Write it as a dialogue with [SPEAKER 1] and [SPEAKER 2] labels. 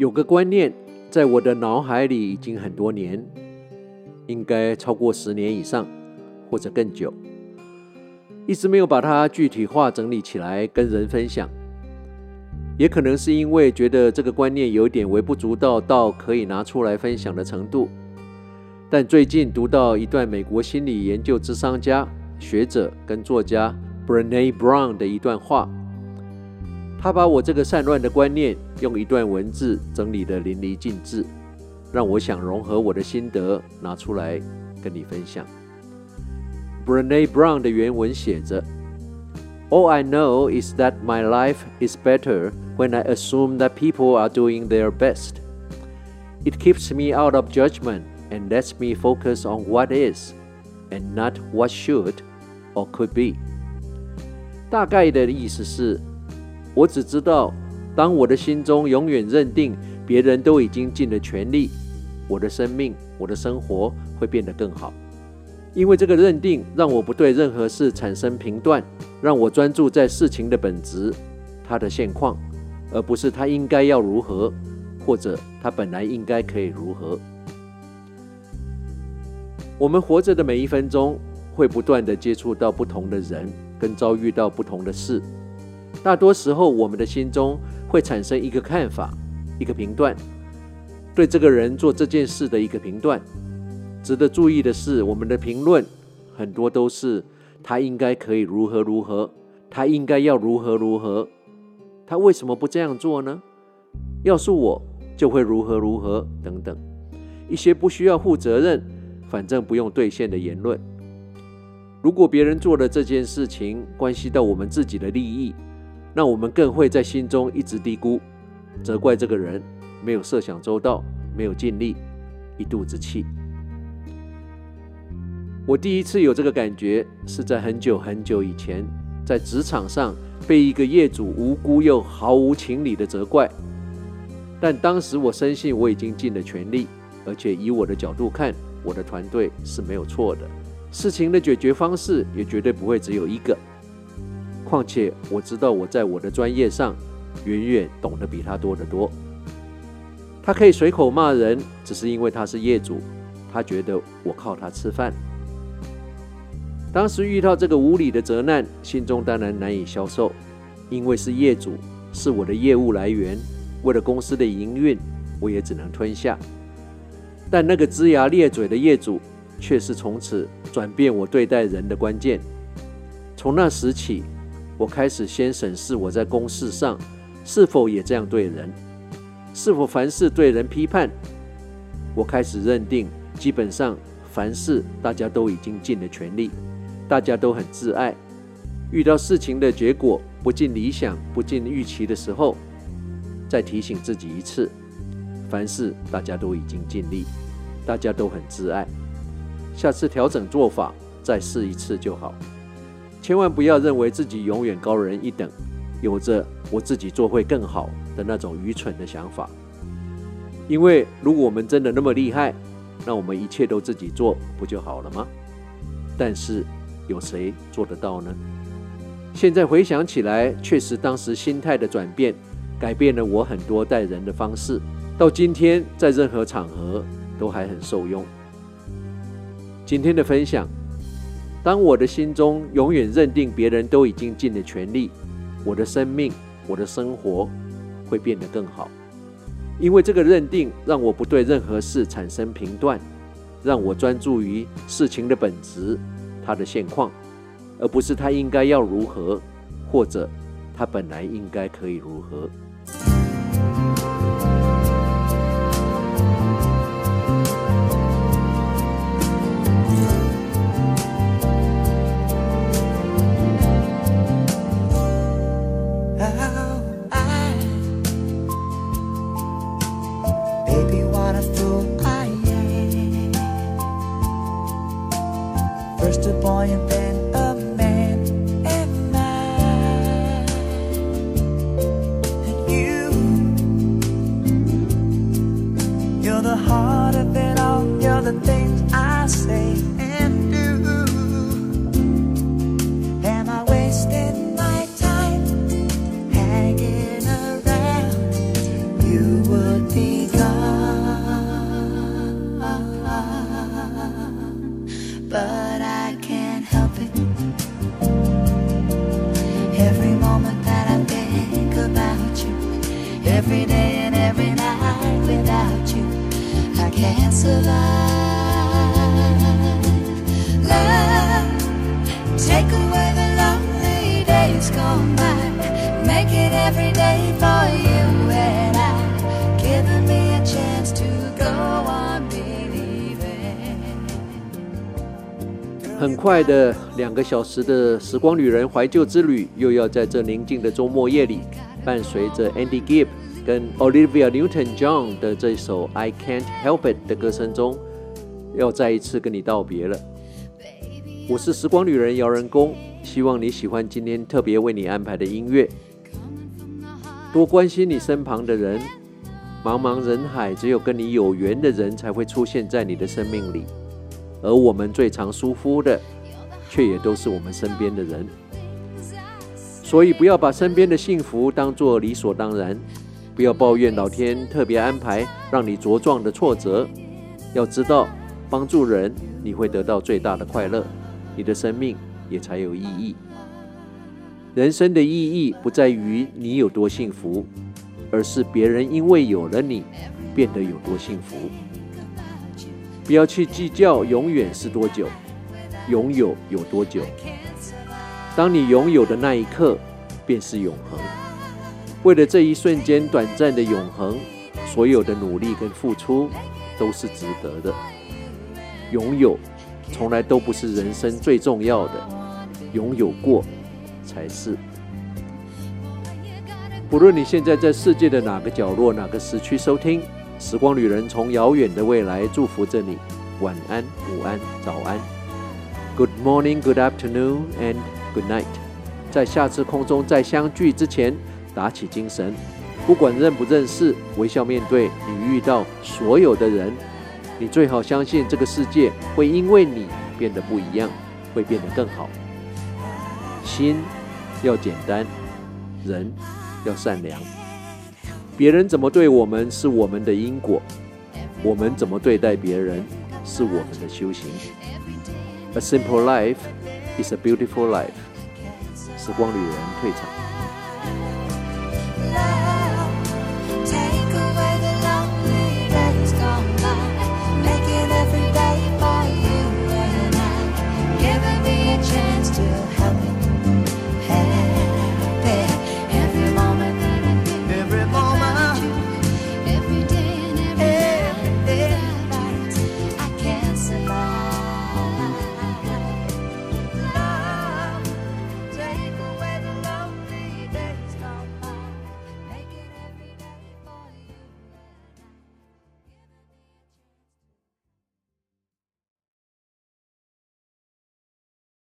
[SPEAKER 1] 有个观念在我的脑海里已经很多年，应该超过十年以上，或者更久，一直没有把它具体化整理起来跟人分享。也可能是因为觉得这个观念有点微不足道到可以拿出来分享的程度。但最近读到一段美国心理研究之商家、学者跟作家 Brené Brown 的一段话。他把我这个散乱的观念用一段文字整理得淋漓尽致，让我想融合我的心得拿出来跟你分享。Brené Brown 的原文写着：“All I know is that my life is better when I assume that people are doing their best. It keeps me out of judgment and lets me focus on what is and not what should or could be.” 大概的意思是。 我只知道，当我的心中永远认定别人都已经尽了全力，我的生命、我的生活会变得更好。因为这个认定让我不对任何事产生评断，让我专注在事情的本质、它的现况，而不是它应该要如何，或者它本来应该可以如何。我们活着的每一分钟，会不断地接触到不同的人，跟遭遇到不同的事。大多时候，我们的心中会产生一个看法，一个评断，对这个人做这件事的一个评断。值得注意的是，我们的评论很多都是他应该可以如何如何，他应该要如何如何，他为什么不这样做呢？要是我就会如何如何等等，一些不需要负责任，反正不用兑现的言论。如果别人做的这件事情关系到我们自己的利益，那我们更会在心中一直低估，责怪这个人没有设想周到，没有尽力，一肚子气。我第一次有这个感觉是在很久很久以前，在职场上被一个业主无辜又毫无情理的责怪。但当时我深信我已经尽了全力，而且以我的角度看，我的团队是没有错的，事情的解决方式也绝对不会只有一个。况且我知道我在我的专业上远远懂得比他多得多。他可以随口骂人，只是因为他是业主，他觉得我靠他吃饭。当时遇到这个无理的责难，心中当然难以消受，因为是业主，是我的业务来源，为了公司的营运，我也只能吞下。但那个龇牙咧嘴的业主，却是从此转变我对待人的关键。从那时起。我开始先审视我在公事上是否也这样对人，是否凡事对人批判。我开始认定，基本上凡事大家都已经尽了全力，大家都很自爱。遇到事情的结果不尽理想、不尽预期的时候，再提醒自己一次：凡事大家都已经尽力，大家都很自爱。下次调整做法，再试一次就好。千万不要认为自己永远高人一等，有着我自己做会更好的那种愚蠢的想法。因为如果我们真的那么厉害，那我们一切都自己做不就好了吗？但是有谁做得到呢？现在回想起来，确实当时心态的转变，改变了我很多待人的方式。到今天，在任何场合都还很受用。今天的分享。当我的心中永远认定别人都已经尽了全力，我的生命、我的生活会变得更好。因为这个认定让我不对任何事产生评断，让我专注于事情的本质、它的现况，而不是它应该要如何，或者它本来应该可以如何。
[SPEAKER 2] Every day and every night without you, I can't survive. Love take away the lonely days gone by, make it every day for you and I, giving me a chance to go on believing.
[SPEAKER 1] 很快的两个小时的时光，旅人怀旧之旅又要在这宁静的周末夜里伴随着 Andy Gibb。跟 Olivia Newton-John 的这首 I Can't Help It 的歌声中，要再一次跟你道别了。我是时光旅人姚人工，希望你喜欢今天特别为你安排的音乐。多关心你身旁的人，茫茫人海，只有跟你有缘的人才会出现在你的生命里。而我们最常疏忽的，却也都是我们身边的人。所以不要把身边的幸福当作理所当然，不要抱怨老天特别安排让你茁壮的挫折。要知道，帮助人你会得到最大的快乐，你的生命也才有意义。人生的意义不在于你有多幸福，而是别人因为有了你，变得有多幸福。不要去计较永远是多久，拥有有多久。当你拥有的那一刻，便是永恒。为了这一瞬间短暂的永恒，所有的努力跟付出都是值得的。拥有从来都不是人生最重要的，拥有过才是。不论你现在在世界的哪个角落、哪个时区收听。时光旅人从遥远的未来祝福着你，晚安、午安、早安，Good morning, Good afternoon, and Good night。在下次空中再相聚之前，打起精神，不管认不认识，微笑面对你遇到所有的人。你最好相信这个世界会因为你变得不一样，会变得更好。心要简单，人要善良。别人怎么对我们是我们的因果，我们怎么对待别人是我们的修行。A simple life is a beautiful life。时光旅人退场。giving me a chance to help me.